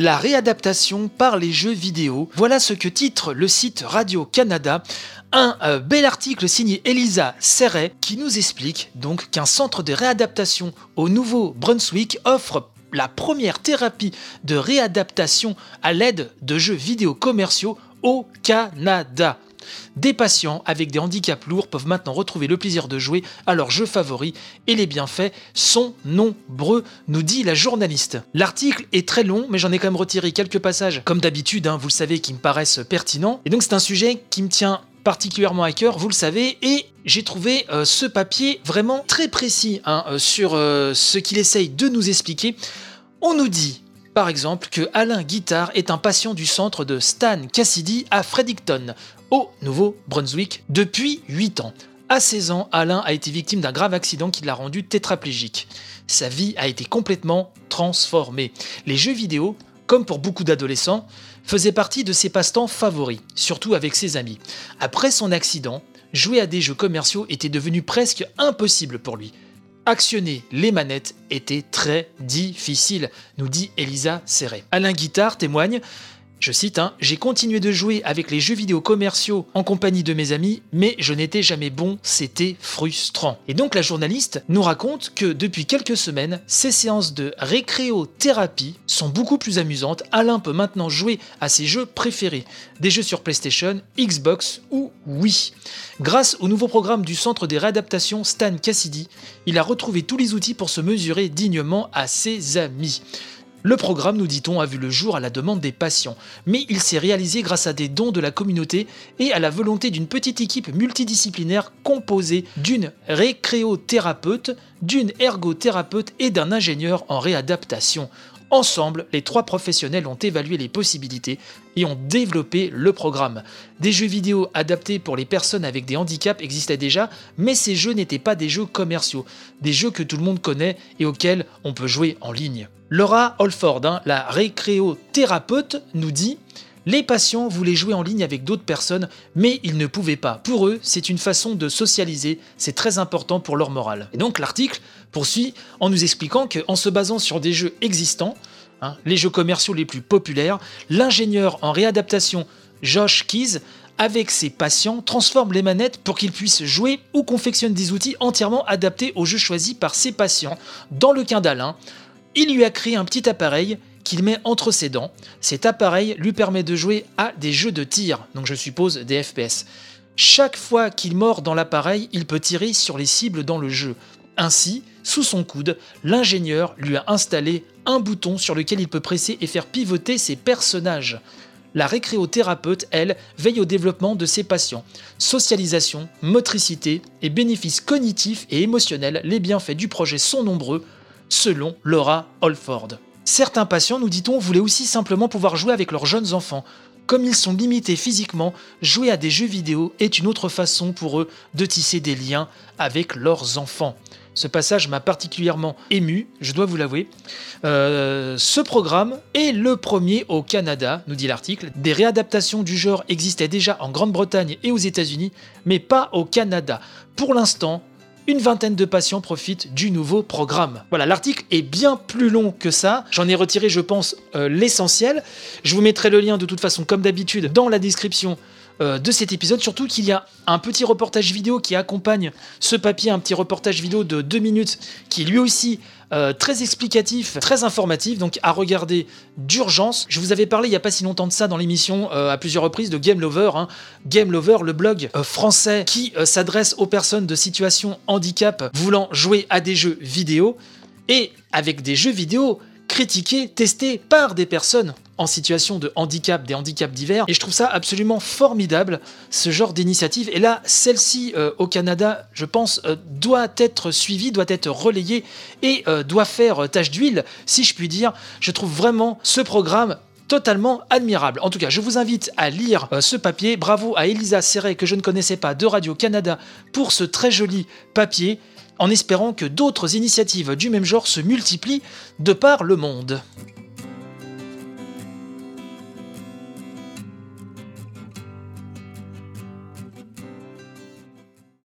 La réadaptation par les jeux vidéo, voilà ce que titre le site Radio-Canada, un euh, bel article signé Elisa Serret qui nous explique donc qu'un centre de réadaptation au Nouveau-Brunswick offre la première thérapie de réadaptation à l'aide de jeux vidéo commerciaux au Canada. Des patients avec des handicaps lourds peuvent maintenant retrouver le plaisir de jouer à leur jeu favori et les bienfaits sont nombreux, nous dit la journaliste. L'article est très long, mais j'en ai quand même retiré quelques passages, comme d'habitude, hein, vous le savez, qui me paraissent pertinents. Et donc c'est un sujet qui me tient particulièrement à cœur, vous le savez, et j'ai trouvé euh, ce papier vraiment très précis hein, euh, sur euh, ce qu'il essaye de nous expliquer. On nous dit par exemple que Alain Guittard est un patient du centre de Stan Cassidy à Fredericton, au Nouveau-Brunswick, depuis 8 ans. À 16 ans, Alain a été victime d'un grave accident qui l'a rendu tétraplégique. Sa vie a été complètement transformée. Les jeux vidéo, comme pour beaucoup d'adolescents, faisaient partie de ses passe-temps favoris, surtout avec ses amis. Après son accident, jouer à des jeux commerciaux était devenu presque impossible pour lui actionner les manettes était très difficile, nous dit Elisa Serret. Alain Guittard témoigne je cite, hein, J'ai continué de jouer avec les jeux vidéo commerciaux en compagnie de mes amis, mais je n'étais jamais bon, c'était frustrant. Et donc la journaliste nous raconte que depuis quelques semaines, ces séances de récréothérapie sont beaucoup plus amusantes. Alain peut maintenant jouer à ses jeux préférés, des jeux sur PlayStation, Xbox ou Wii. Grâce au nouveau programme du centre des réadaptations Stan Cassidy, il a retrouvé tous les outils pour se mesurer dignement à ses amis. Le programme, nous dit-on, a vu le jour à la demande des patients, mais il s'est réalisé grâce à des dons de la communauté et à la volonté d'une petite équipe multidisciplinaire composée d'une récréothérapeute, d'une ergothérapeute et d'un ingénieur en réadaptation. Ensemble, les trois professionnels ont évalué les possibilités et ont développé le programme. Des jeux vidéo adaptés pour les personnes avec des handicaps existaient déjà, mais ces jeux n'étaient pas des jeux commerciaux, des jeux que tout le monde connaît et auxquels on peut jouer en ligne. Laura Holford, hein, la récréothérapeute, nous dit les patients voulaient jouer en ligne avec d'autres personnes, mais ils ne pouvaient pas. Pour eux, c'est une façon de socialiser, c'est très important pour leur morale. Et donc l'article poursuit en nous expliquant qu'en se basant sur des jeux existants, hein, les jeux commerciaux les plus populaires, l'ingénieur en réadaptation Josh Keys avec ses patients, transforme les manettes pour qu'ils puissent jouer ou confectionne des outils entièrement adaptés aux jeux choisis par ses patients. Dans le cas d'Alain, il lui a créé un petit appareil qu'il met entre ses dents. Cet appareil lui permet de jouer à des jeux de tir, donc je suppose des FPS. Chaque fois qu'il mord dans l'appareil, il peut tirer sur les cibles dans le jeu. Ainsi, sous son coude, l'ingénieur lui a installé un bouton sur lequel il peut presser et faire pivoter ses personnages. La récréothérapeute, elle, veille au développement de ses patients. Socialisation, motricité et bénéfices cognitifs et émotionnels, les bienfaits du projet sont nombreux, selon Laura Holford. Certains patients, nous dit-on, voulaient aussi simplement pouvoir jouer avec leurs jeunes enfants. Comme ils sont limités physiquement, jouer à des jeux vidéo est une autre façon pour eux de tisser des liens avec leurs enfants. Ce passage m'a particulièrement ému, je dois vous l'avouer. Euh, ce programme est le premier au Canada, nous dit l'article. Des réadaptations du genre existaient déjà en Grande-Bretagne et aux États-Unis, mais pas au Canada. Pour l'instant, une vingtaine de patients profitent du nouveau programme. Voilà, l'article est bien plus long que ça. J'en ai retiré, je pense, euh, l'essentiel. Je vous mettrai le lien de toute façon, comme d'habitude, dans la description euh, de cet épisode, surtout qu'il y a un petit reportage vidéo qui accompagne ce papier, un petit reportage vidéo de deux minutes qui lui aussi euh, très explicatif, très informatif, donc à regarder d'urgence. Je vous avais parlé il n'y a pas si longtemps de ça dans l'émission euh, à plusieurs reprises de Game Lover. Hein. Game Lover, le blog français qui s'adresse aux personnes de situation handicap voulant jouer à des jeux vidéo et avec des jeux vidéo critiqués, testés par des personnes en situation de handicap, des handicaps divers. Et je trouve ça absolument formidable, ce genre d'initiative. Et là, celle-ci euh, au Canada, je pense, euh, doit être suivie, doit être relayée et euh, doit faire tâche d'huile, si je puis dire. Je trouve vraiment ce programme totalement admirable. En tout cas, je vous invite à lire ce papier. Bravo à Elisa Serret, que je ne connaissais pas, de Radio-Canada, pour ce très joli papier, en espérant que d'autres initiatives du même genre se multiplient de par le monde.